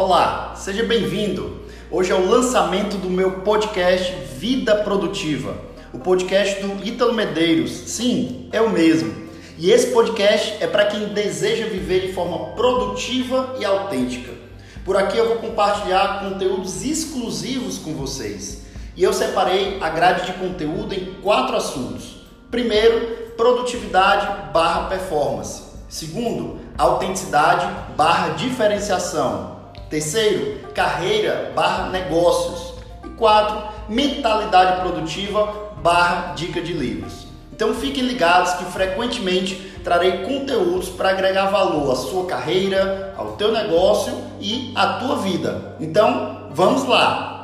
Olá, seja bem-vindo. Hoje é o lançamento do meu podcast Vida Produtiva, o podcast do Ítalo Medeiros. Sim, é o mesmo. E esse podcast é para quem deseja viver de forma produtiva e autêntica. Por aqui eu vou compartilhar conteúdos exclusivos com vocês. E eu separei a grade de conteúdo em quatro assuntos. Primeiro, produtividade barra performance. Segundo, autenticidade barra diferenciação. Terceiro, carreira barra negócios. E quatro, mentalidade produtiva barra dica de livros. Então fiquem ligados que frequentemente trarei conteúdos para agregar valor à sua carreira, ao teu negócio e à tua vida. Então, vamos lá!